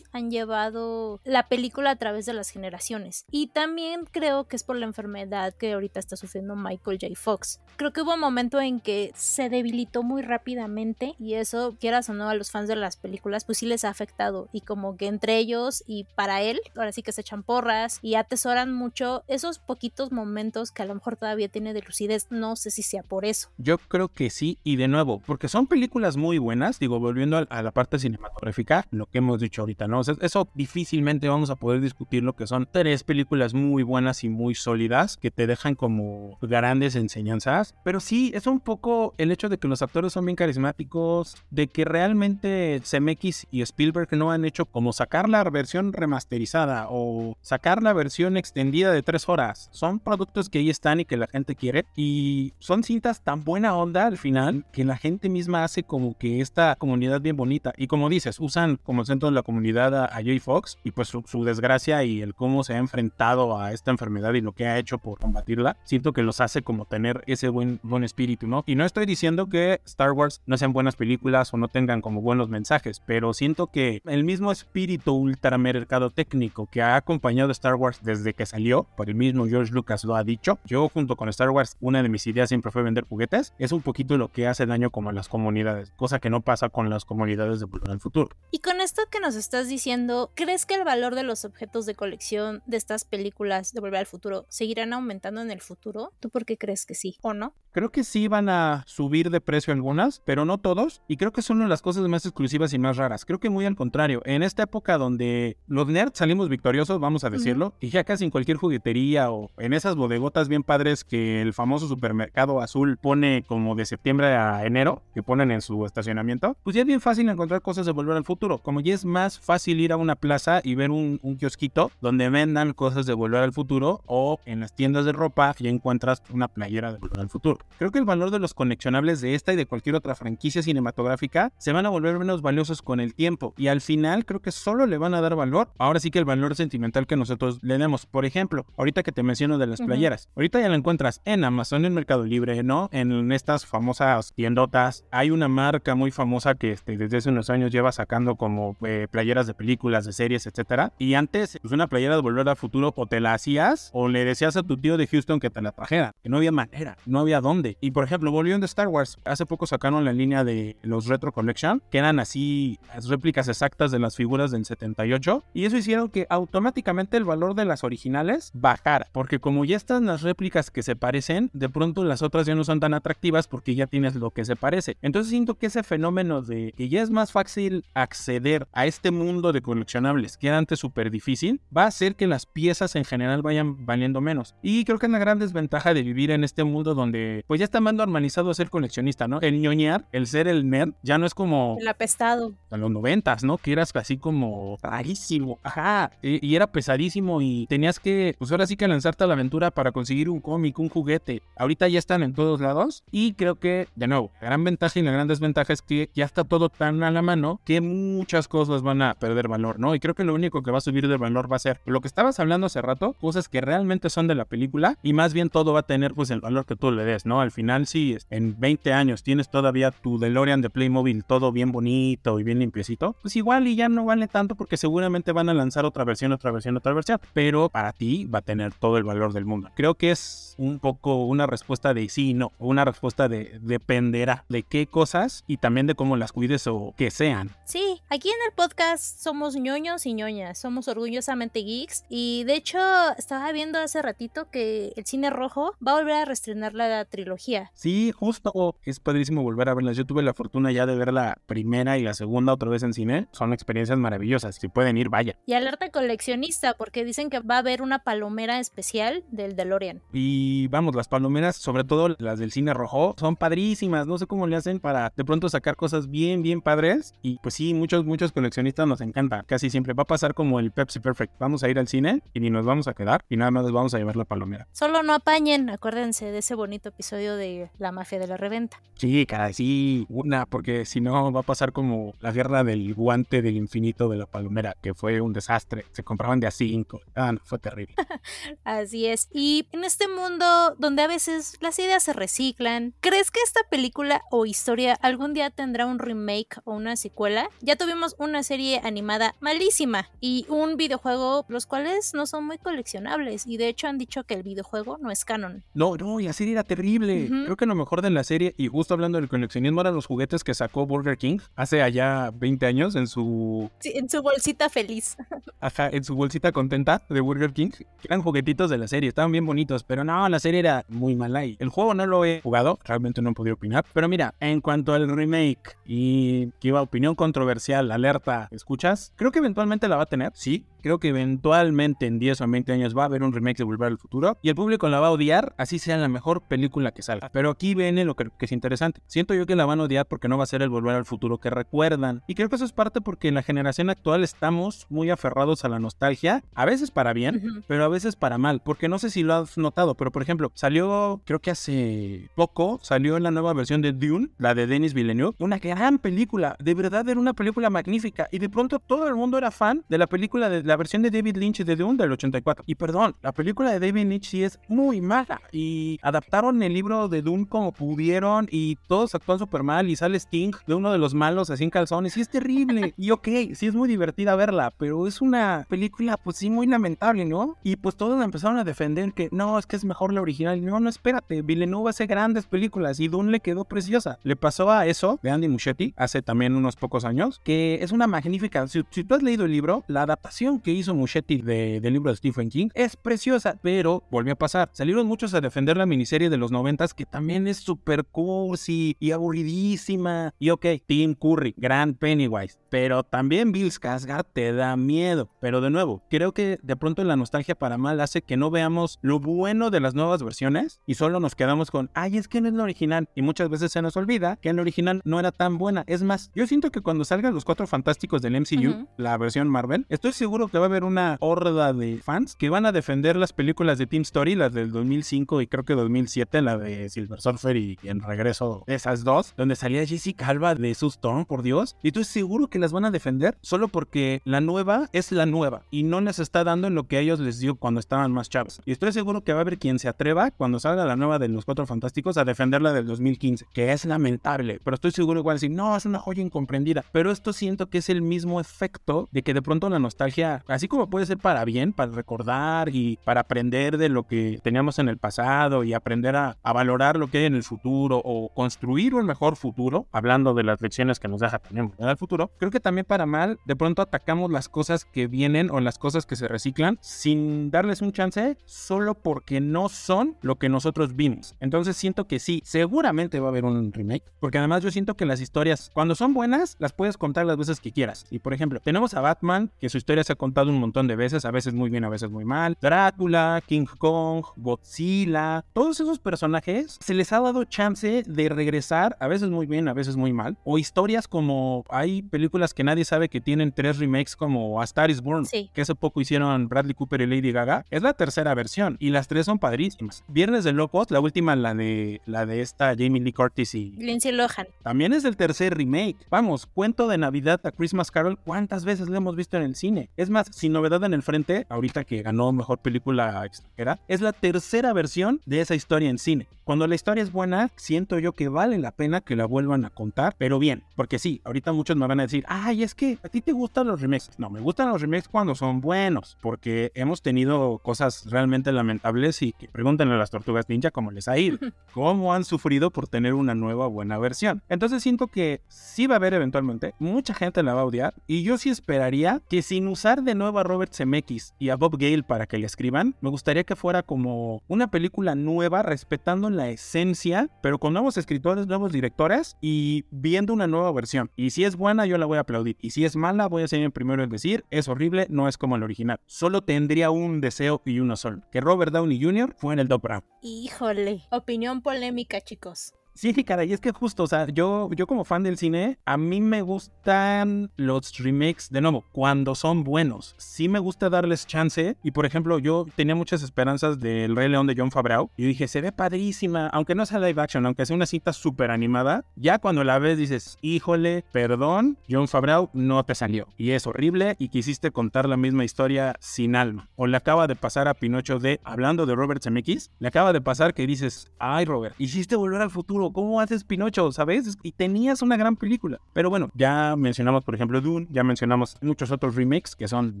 han llevado la película a través de las generaciones. Y también creo que es por la enfermedad que ahorita está sufriendo Michael J. Fox. Creo que hubo un momento en que se debilitó muy rápidamente y eso, quieras o no, a los fans de las películas, pues sí les ha afectado. Y como que entre ellos y para él, ahora sí que se echan porras y atesoran mucho esos poquitos momentos que a lo mejor todavía tiene de lucidez. No sé si sea por eso. Yo creo que sí, y de nuevo, porque son películas muy buenas, digo, volviendo a, la parte cinematográfica, lo que hemos dicho ahorita, ¿no? eso difícilmente vamos a poder discutir lo que son tres películas muy buenas y muy sólidas que te dejan como grandes enseñanzas, pero sí, es un poco el hecho de que los actores son bien carismáticos, de que realmente CMX y Spielberg no han hecho como sacar la versión remasterizada o sacar la versión extendida de tres horas. Son productos que ahí están y que la gente quiere y son cintas tan buena onda al final que la gente misma hace como que esta comunidad bien bonita. Y como dices, usan como centro la comunidad a, Jay Fox y pues su, desgracia y el cómo se ha enfrentado a esta enfermedad y lo que ha hecho por combatirla, siento que los hace como tener ese buen, buen espíritu, ¿no? Y no estoy diciendo que Star Wars no sean buenas películas o no tengan como buenos mensajes, pero siento que el mismo espíritu ultramercado técnico que ha acompañado a Star Wars desde que salió, por el mismo George Lucas lo ha dicho, yo junto con Star Wars, una de mis ideas siempre fue vender juguetes, es un poquito lo que hace daño como a las comunidades, cosa que no pasa con las comunidades de Volver al Futuro. Y con esto que nos estás diciendo, ¿crees que el valor de los objetos de colección de estas películas de Volver al Futuro seguirán aumentando en el futuro? ¿Tú por qué crees que sí o no? Creo que sí van a subir de precio algunas, pero no todos. Y creo que son una de las cosas más exclusivas y más raras. Creo que muy al contrario. En esta época donde los nerds salimos victoriosos, vamos a decirlo, y ya casi en cualquier juguetería o en esas bodegotas bien padres que el famoso supermercado azul pone como de septiembre a enero, que ponen en su estacionamiento, pues ya es bien fácil encontrar cosas de volver al futuro. Como ya es más fácil ir a una plaza y ver un, un kiosquito donde vendan cosas de volver al futuro o en las tiendas de ropa ya encuentras una playera de volver al futuro. Creo que el valor de los conexionables de esta y de cualquier otra franquicia cinematográfica se van a volver menos valiosos con el tiempo y al final creo que solo le van a dar valor, ahora sí que el valor sentimental que nosotros le demos. Por ejemplo, ahorita que te menciono de las playeras, ahorita ya la encuentras en Amazon, en Mercado Libre, ¿no? En estas famosas tiendotas. Hay una marca muy famosa que este, desde hace unos años lleva sacando como eh, playeras de películas, de series, etcétera. Y antes, pues una playera de Volver al Futuro o te la hacías o le decías a tu tío de Houston que te la trajera, que no había manera, no había dónde y por ejemplo, volviendo a Star Wars, hace poco sacaron la línea de los Retro Collection, que eran así las réplicas exactas de las figuras del 78, y eso hicieron que automáticamente el valor de las originales bajara, porque como ya están las réplicas que se parecen, de pronto las otras ya no son tan atractivas porque ya tienes lo que se parece. Entonces siento que ese fenómeno de que ya es más fácil acceder a este mundo de coleccionables que era antes súper difícil, va a hacer que las piezas en general vayan valiendo menos. Y creo que es la gran desventaja de vivir en este mundo donde pues ya está más normalizado ser coleccionista, ¿no? El ñoñar, el ser el nerd, ya no es como... El apestado. En los noventas, ¿no? Que eras así como rarísimo, ajá, y, era pesadísimo y tenías que, pues ahora sí que lanzarte a la aventura para conseguir un cómic, un juguete. Ahorita ya están en todos lados y creo que, de nuevo, la gran ventaja y la gran desventaja es que ya está todo tan a la mano que muchas cosas van a perder valor, ¿no? Y creo que lo único que va a subir de valor va a ser lo que estabas hablando hace rato, cosas que realmente son de la película y más bien todo va a tener pues el valor que tú le des, ¿no? Al final, si en 20 años tienes todavía tu DeLorean de Playmobil todo bien bonito y bien limpiecito, pues igual y ya no vale tanto porque seguramente van a lanzar otra versión, otra versión, otra versión. Pero para ti va a tener todo el valor del mundo. Creo que es un poco una respuesta de sí y no, una respuesta de dependerá de qué cosas y también de cómo las cuides o que sean. Sí, aquí en el podcast somos ñoños y ñoñas, somos orgullosamente geeks y de hecho estaba viendo hace ratito que el cine rojo va a volver a reestrenar la trilogía Sí, justo. Es padrísimo volver a verlas. Yo tuve la fortuna ya de ver la primera y la segunda otra vez en cine. Son experiencias maravillosas. Si pueden ir, vaya. Y alerta coleccionista, porque dicen que va a haber una palomera especial del DeLorean. Y vamos, las palomeras, sobre todo las del cine rojo, son padrísimas. No sé cómo le hacen para de pronto sacar cosas bien, bien padres. Y pues sí, muchos, muchos coleccionistas nos encanta. Casi siempre va a pasar como el Pepsi Perfect. Vamos a ir al cine y ni nos vamos a quedar y nada más les vamos a llevar la palomera. Solo no apañen, acuérdense de ese bonito episodio de la mafia de la reventa. Sí, cara, sí, una, porque si no va a pasar como la guerra del guante del infinito de la palomera, que fue un desastre. Se compraban de a cinco. Ah, no, fue terrible. <laughs> Así es. Y en este mundo donde a veces las ideas se reciclan, ¿crees que esta película o historia algún día tendrá un remake o una secuela? Ya tuvimos una serie animada malísima y un videojuego, los cuales no son muy coleccionables. Y de hecho han dicho que el videojuego no es canon. No, no, y la serie era terrible. Creo que lo mejor de la serie, y justo hablando del coleccionismo, eran los juguetes que sacó Burger King hace allá 20 años en su... Sí, en su bolsita feliz. <laughs> Ajá, en su bolsita contenta de Burger King. Eran juguetitos de la serie, estaban bien bonitos, pero no, la serie era muy mala y el juego no lo he jugado, realmente no he podido opinar. Pero mira, en cuanto al remake y que iba opinión controversial, alerta, ¿escuchas? Creo que eventualmente la va a tener, sí, Creo que eventualmente en 10 o 20 años va a haber un remake de Volver al Futuro y el público la va a odiar, así sea la mejor película que salga. Pero aquí viene lo que, es interesante. Siento yo que la van a odiar porque no va a ser el Volver al Futuro que recuerdan. Y creo que eso es parte porque en la generación actual estamos muy aferrados a la nostalgia, a veces para bien, pero a veces para mal. Porque no sé si lo has notado, pero por ejemplo, salió, creo que hace poco, salió la nueva versión de Dune, la de Denis Villeneuve, una gran película. De verdad era una película magnífica. Y de pronto todo el mundo era fan de la película de la versión de David Lynch de Dune del 84. Y perdón, la película de David Lynch sí es muy mala. Y adaptaron el libro de Dune como pudieron y todos actúan súper mal. Y sale Sting de uno de los malos así en calzones. Y es terrible. Y ok, sí es muy divertida verla, pero es una película pues sí muy lamentable, ¿no? Y pues todos empezaron a defender que no, es que es mejor la original. No, no, espérate. Villeneuve hace grandes películas y Dune le quedó preciosa. Le pasó a eso de Andy Muschietti hace también unos pocos años, que es una magnífica. Si, si tú has leído el libro, la adaptación que hizo Muschetti de, del libro de Stephen King es preciosa, pero volvió a pasar. Salieron muchos a defender la miniserie de los noventas que también es súper cursi y aburridísima. Y ok, Tim Curry, gran Pennywise, pero también Bill Skarsgård te da miedo. Pero de nuevo, creo que de pronto la nostalgia para mal hace que no veamos lo bueno de las nuevas versiones y solo nos quedamos con, ay, es que no es la original. Y muchas veces se nos olvida que en la original no era tan buena. Es más, yo siento que cuando salgan los cuatro fantásticos del MCU, la versión Marvel, estoy seguro que va a haber una horda de fans que van a defender las películas de Team Story, las del 2005 y creo que 2007, la de Silver Surfer y, en regreso esas dos, donde salía Jessica Alba de Sue por Dios. Y estoy seguro que las van a defender solo porque la nueva es la nueva y no les está dando en lo que a ellos les dio cuando estaban más chavos. Y estoy seguro que va a haber quien se atreva cuando salga la nueva de los Cuatro Fantásticos a defenderla del 2015, que es lamentable, pero estoy seguro igual decir, no, es una joya incomprendida. Pero esto siento que es el mismo efecto de que de pronto la nostalgia, así como puede ser para bien, para recordar y para aprender de lo que teníamos en el pasado y aprender a, valorar lo que hay en el futuro o construir un mejor futuro, hablando de las lecciones que nos deja también en el futuro, creo que también para mal, de pronto atacamos las cosas que vienen o las cosas que se reciclan sin darles un chance solo porque no son lo que nosotros vimos. Entonces siento que sí, seguramente va a haber un remake, porque además yo siento que las historias, cuando son buenas, las puedes contar las veces que quieras. Y por ejemplo, tenemos a Batman, que su historia se ha contado un montón de veces, a veces muy bien, a veces muy mal. Drácula, King Kong, Godzilla, todos esos personajes se les ha dado chance de regresar, a veces muy bien, a veces muy mal. O historias como hay películas que nadie sabe que tienen tres remakes como A Star is Born, que hace poco hicieron Bradley Cooper y Lady Gaga. Es la tercera versión y las tres son padrísimas. Viernes de Locos, la última, la de, la de esta Jamie Lee Curtis y Lindsay Lohan. También es el tercer remake. Vamos, cuento de Navidad a Christmas Carol, ¿cuántas veces lo hemos visto en el cine? Es más, sin novedad en el frente, ahorita que ganó mejor película extranjera, es la tercera versión de esa historia en cine. Cuando la historia es buena, siento yo que vale la pena que la vuelvan a contar, pero bien, porque sí, ahorita muchos me van a decir, ay, es que a ti te gustan los remakes. No, me gustan los remakes cuando son buenos, porque hemos tenido cosas realmente lamentables y que pregúntenle a las tortugas ninja cómo les ha ido, <laughs> cómo han sufrido por tener una nueva buena versión. Entonces siento que sí va a haber eventualmente, mucha gente la va a odiar y yo sí esperaría que sin usar de nuevo a Robert Zemeckis y a Bob Gale para que le escriban, me gustaría que fuera como una película nueva respetando la esencia, pero con nuevos escritores, nuevos directores y viendo una nueva versión. Y si es buena, yo la voy a aplaudir. Y si es mala, voy a ser el primero en decir, es horrible, no es como el original. Solo tendría un deseo y uno solo, que Robert Downey Jr. fuera el Doc Brown. Híjole, opinión polémica, chicos. Sí, cara, y es que justo, o sea, yo, yo como fan del cine, a mí me gustan los remakes, de nuevo, cuando son buenos. Sí me gusta darles chance. Y por ejemplo, yo tenía muchas esperanzas del Rey León de John Favreau. Y dije, se ve padrísima, aunque no sea live action, aunque sea una cita súper animada. Ya cuando la ves dices, híjole, perdón, John Favreau no te salió. Y es horrible y quisiste contar la misma historia sin alma. O le acaba de pasar a Pinocho de, hablando de Robert Zemeckis, le acaba de pasar que dices, ay Robert, hiciste volver al futuro, ¿cómo haces Pinocho? ¿Sabes? Y tenías una gran película. Pero bueno, ya mencionamos por ejemplo Dune, ya mencionamos muchos otros remakes que son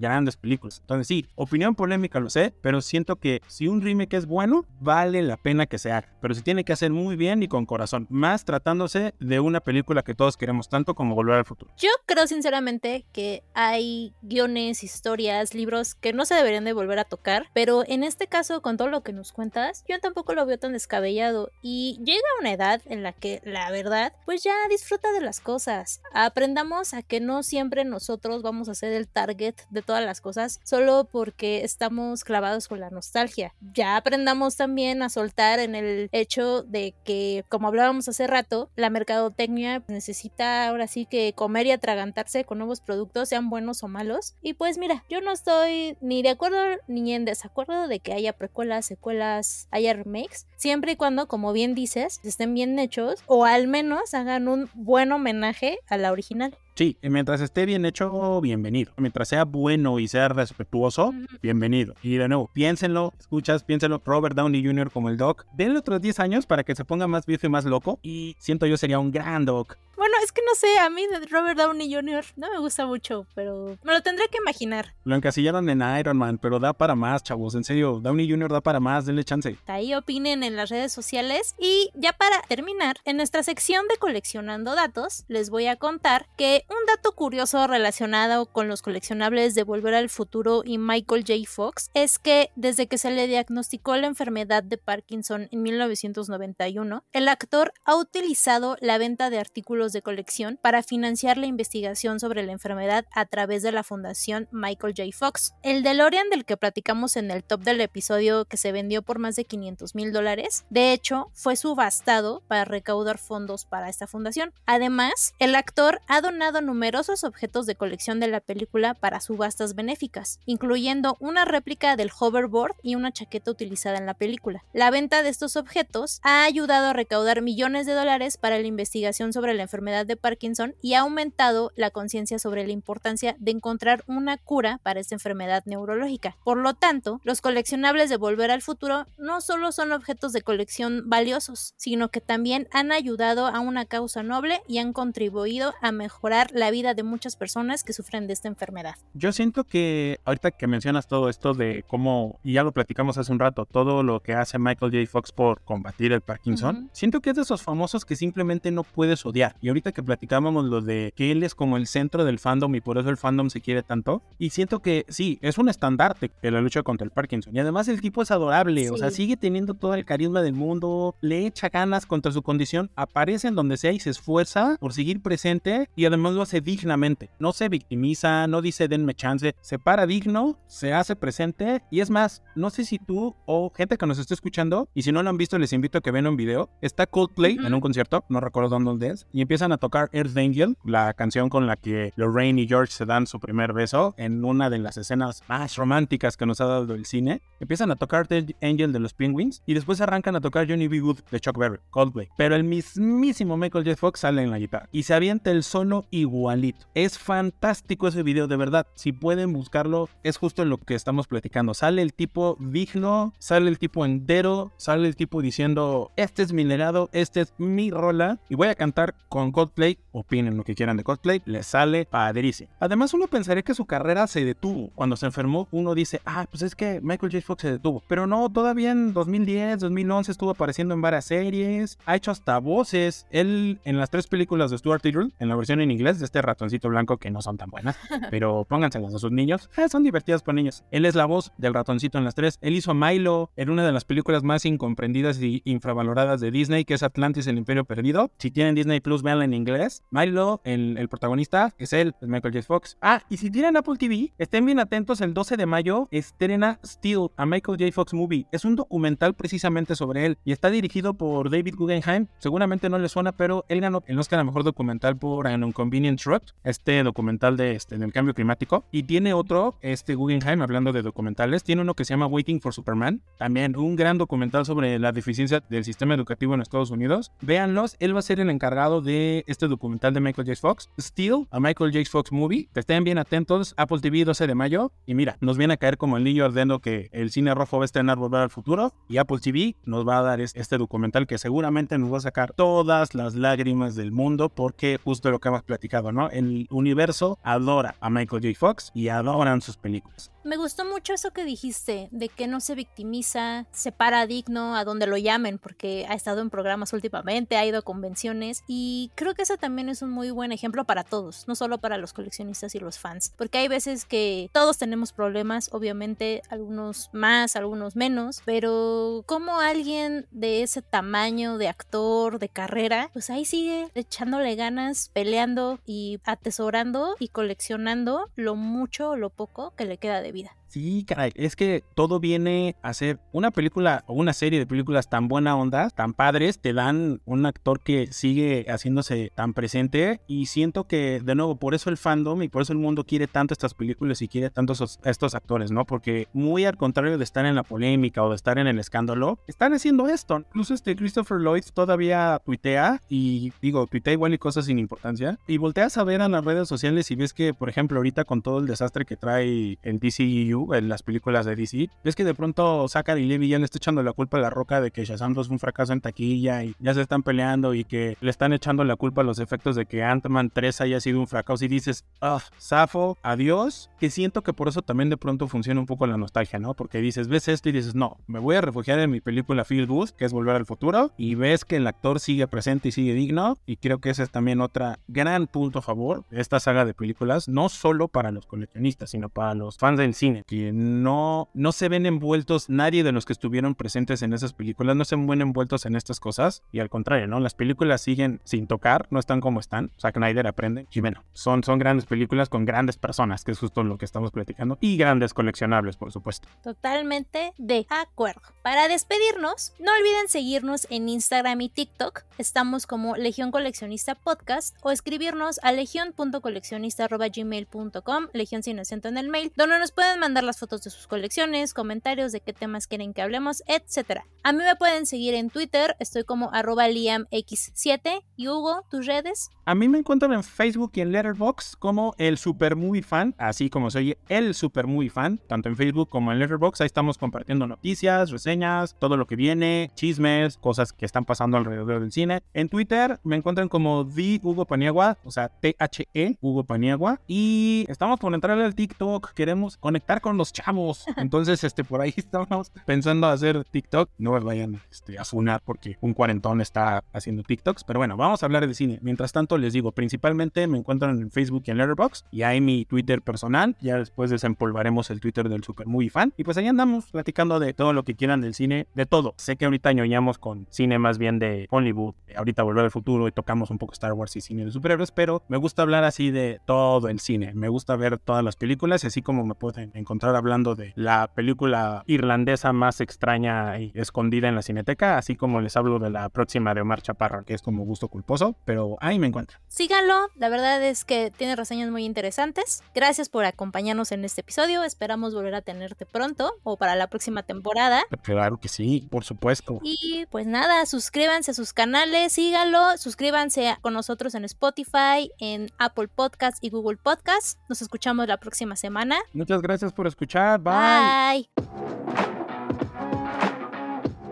grandes películas. Entonces sí, opinión polémica lo sé, pero siento que si un remake es bueno, vale la pena que se haga. Pero se tiene que hacer muy bien y con corazón, más tratándose de una película que todos queremos tanto como Volver al Futuro. Yo creo sinceramente que hay guiones, historias, libros que no se deberían de volver a tocar, pero en este caso con todo lo que nos cuentas, yo tampoco lo veo tan descabellado y llega una edad en la que la verdad, pues ya disfruta de las cosas. Aprendamos a que no siempre nosotros vamos a ser el target de todas las cosas solo porque estamos clavados con la nostalgia. Ya aprendamos también a soltar en el hecho de que, como hablábamos hace rato, la mercadotecnia necesita ahora sí que comer y atragantarse con nuevos productos, sean buenos o malos. Y pues mira, yo no estoy ni de acuerdo ni en desacuerdo de que haya precuelas, secuelas, haya remakes, siempre y cuando, como bien dices, estén bien hechos o al menos hagan un buen homenaje a la original. Sí, mientras esté bien hecho, bienvenido. Mientras sea bueno y sea respetuoso, bienvenido. Y de nuevo, piénsenlo, escuchas, piénsenlo. Robert Downey Jr. como el Doc. Denle otros 10 años para que se ponga más viejo y más loco. Y siento yo sería un gran Doc. Bueno, es que no sé, a mí Robert Downey Jr. no me gusta mucho, pero me lo tendré que imaginar. Lo encasillaron en Iron Man, pero da para más, chavos. En serio, Downey Jr. da para más, denle chance. Ahí opinen en las redes sociales. Y ya para terminar, en nuestra sección de coleccionando datos, les voy a contar que un dato curioso relacionado con los coleccionables de Volver al Futuro y Michael J. Fox es que desde que se le diagnosticó la enfermedad de Parkinson en 1991, el actor ha utilizado la venta de artículos de colección para financiar la investigación sobre la enfermedad a través de la fundación Michael J. Fox. El DeLorean del que platicamos en el top del episodio que se vendió por más de 500 mil dólares, de hecho, fue subastado para recaudar fondos para esta fundación. Además, el actor ha donado numerosos objetos de colección de la película para subastas benéficas, incluyendo una réplica del hoverboard y una chaqueta utilizada en la película. La venta de estos objetos ha ayudado a recaudar millones de dólares para la investigación sobre la enfermedad de Parkinson y ha aumentado la conciencia sobre la importancia de encontrar una cura para esta enfermedad neurológica. Por lo tanto, los coleccionables de Volver al Futuro no solo son objetos de colección valiosos, sino que también han ayudado a una causa noble y han contribuido a mejorar la vida de muchas personas que sufren de esta enfermedad. Yo siento que ahorita que mencionas todo esto de cómo, y ya lo platicamos hace un rato, todo lo que hace Michael J. Fox por combatir el Parkinson, siento que es de esos famosos que simplemente no puedes odiar. Y ahorita que platicábamos lo de que él es como el centro del fandom y por eso el fandom se quiere tanto, y siento que sí, es un estandarte de la lucha contra el Parkinson. Y además el tipo es adorable, o sea, sigue teniendo todo el carisma del mundo, le echa ganas contra su condición, aparece en donde sea y se esfuerza por seguir presente y además lo hace dignamente. No se victimiza, no dice denme chance, se para digno, se hace presente y es más, no sé si tú o gente que nos esté escuchando y si no lo han visto les invito a que vean un video. Está Coldplay en un concierto, no recuerdo dónde es, y empiezan a tocar Earth Angel, la canción con la que Lorraine y George se dan su primer beso en una de las escenas más románticas que nos ha dado el cine. Empiezan a tocar Earth Angel de los Penguins y después arrancan a tocar Johnny B. Good de Chuck Berry, Coldplay. Pero el mismísimo Michael J. Fox sale en la guitarra y se avienta el solo igualito. Es fantástico ese video, de verdad. Si pueden buscarlo, es justo en lo que estamos platicando. Sale el tipo digno, sale el tipo entero, sale el tipo diciendo, este es mi legado, este es mi rola. Y voy a cantar con Coldplay, opinen lo que quieran de Coldplay, le sale padrísimo. Además, uno pensaría que su carrera se detuvo. Cuando se enfermó, uno dice, ah, pues es que Michael J. Fox se detuvo. Pero no, todavía en 2010, 2011 estuvo apareciendo en varias series, ha hecho hasta voces. Él en las tres películas de Stuart Little, en la versión en inglés de este ratoncito blanco que no son tan buenas, pero pónganselas a sus niños. Eh, son divertidas para niños. Él es la voz del ratoncito en las tres. Él hizo a Milo en una de las películas más incomprendidas y infravaloradas de Disney, que es Atlantis, el Imperio Perdido. Si tienen Disney Plus, Bell en inglés. Milo, el, el protagonista, es él, es Michael J. Fox. Ah, y si tienen Apple TV, estén bien atentos, el 12 de mayo estrena Steel, a Michael J. Fox Movie. Es un documental precisamente sobre él y está dirigido por David Guggenheim. Seguramente no le suena, pero él ganó el Oscar a Mejor Documental por An Inconvenient Truth, este documental de este, del cambio climático. Y tiene otro, este Guggenheim, hablando de documentales, tiene uno que se llama Waiting for Superman, también un gran documental sobre la deficiencia del sistema educativo en Estados Unidos. Véanlos, él va a ser el encargado de este documental de Michael J. Fox, Steel, a Michael J. Fox Movie. Estén bien atentos, Apple TV 12 de mayo. Y mira, nos viene a caer como el niño ardendo que el cine rojo va a estrenar Volver al Futuro y Apple TV nos va a dar este documental que seguramente nos va a sacar todas las lágrimas del mundo porque justo lo que hemos platicado, El universo adora a Michael J. Fox y adoran sus películas. Me gustó mucho eso que dijiste, de que no se victimiza, se para digno a donde lo llamen, porque ha estado en programas últimamente, ha ido a convenciones y creo que ese también es un muy buen ejemplo para todos, no solo para los coleccionistas y los fans, porque hay veces que todos tenemos problemas, obviamente algunos más, algunos menos, pero como alguien de ese tamaño de actor, de carrera, pues ahí sigue echándole ganas, peleando y atesorando y coleccionando lo mucho o lo poco que le queda de vida. Sí, caray, es que todo viene a ser una película o una serie de películas tan buena onda, tan padres, te dan un actor que sigue haciéndose tan presente y siento que de nuevo por eso el fandom y por eso el mundo quiere tanto estas películas y quiere tanto estos actores, ¿no? Porque muy al contrario de estar en la polémica o de estar en el escándalo, están haciendo esto. Incluso este Christopher Lloyd todavía tuitea y digo, tuitea igual y cosas sin importancia y volteas a ver a las redes sociales y ves que, por ejemplo, ahorita con todo el desastre que trae el DCU en las películas de DC, ves que de pronto Zachary Levi ya le está echando la culpa a la roca de que Shazam 2 fue un fracaso en taquilla y ya se están peleando y que le están echando la culpa a los efectos de que Ant-Man 3 haya sido un fracaso y dices, ah, Safo, adiós, que siento que por eso también de pronto funciona un poco la nostalgia, ¿no? Porque dices, ves esto y dices, no, me voy a refugiar en mi película Feel Good, que es Volver al Futuro, y ves que el actor sigue presente y sigue digno, y creo que ese es también otra gran punto a favor de esta saga de películas, no solo para los coleccionistas, sino para los fans del cine, que no, no se ven envueltos, nadie de los que estuvieron presentes en esas películas no se ven envueltos en estas cosas, y al contrario, ¿no? Las películas siguen sin tocar, no están como están, Zack Snyder aprende, y bueno, son, son grandes películas con grandes personas, que es justo lo que estamos platicando, y grandes coleccionables, por supuesto. Totalmente de acuerdo. Para despedirnos, no olviden seguirnos en Instagram y TikTok, estamos como Legión Coleccionista Podcast, o escribirnos a legion.coleccionista.gmail.com, legión sin acento en el mail, donde nos pueden mandar las fotos de sus colecciones, comentarios de qué temas quieren que hablemos, etc. A mí me pueden seguir en Twitter, estoy como arroba liamx7. Y Hugo, ¿tus redes? A mí me encuentran en Facebook y en Letterboxd como el Super Movie Fan, así como soy el Super Movie Fan, tanto en Facebook como en Letterboxd. Ahí estamos compartiendo noticias, reseñas, todo lo que viene, chismes, cosas que están pasando alrededor del cine. En Twitter me encuentran como The Hugo Paniagua, o sea, T-H-E Hugo Paniagua. Y estamos por entrarle al TikTok, queremos conectar con los chavos. <laughs> Entonces, este, por ahí <laughs> estamos pensando hacer TikTok. No me vayan este, a funar porque un cuarentón está haciendo TikToks. Pero bueno, vamos a hablar de cine. Mientras tanto, les digo, principalmente me encuentran en Facebook y en Letterboxd. Y hay mi Twitter personal. Ya después desempolvaremos el Twitter del Super Movie Fan. Y pues ahí andamos platicando de todo lo que quieran del cine, de todo. Sé que ahorita ñoñamos con cine más bien de Hollywood. Ahorita volver al futuro y tocamos un poco Star Wars y cine de superhéroes. Pero me gusta hablar así de todo el cine. Me gusta ver todas las películas. Y así como me pueden encontrar hablando de la película irlandesa más extraña y escondida en la cineteca, así como les hablo de la próxima de Omar Chaparro, que es como gusto culposo, pero ahí me encuentro. Síganlo, la verdad es que tiene reseñas muy interesantes. Gracias por acompañarnos en este episodio, esperamos volver a tenerte pronto o para la próxima temporada. Claro que sí, por supuesto. Y pues nada, suscríbanse a sus canales, síganlo, suscríbanse con nosotros en Spotify, en Apple Podcast y Google Podcast. Nos escuchamos la próxima semana. Muchas gracias por escuchar. Bye.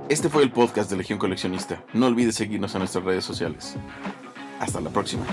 Este fue el podcast de Legión Coleccionista. No olvides seguirnos en nuestras redes sociales. Hasta la próxima.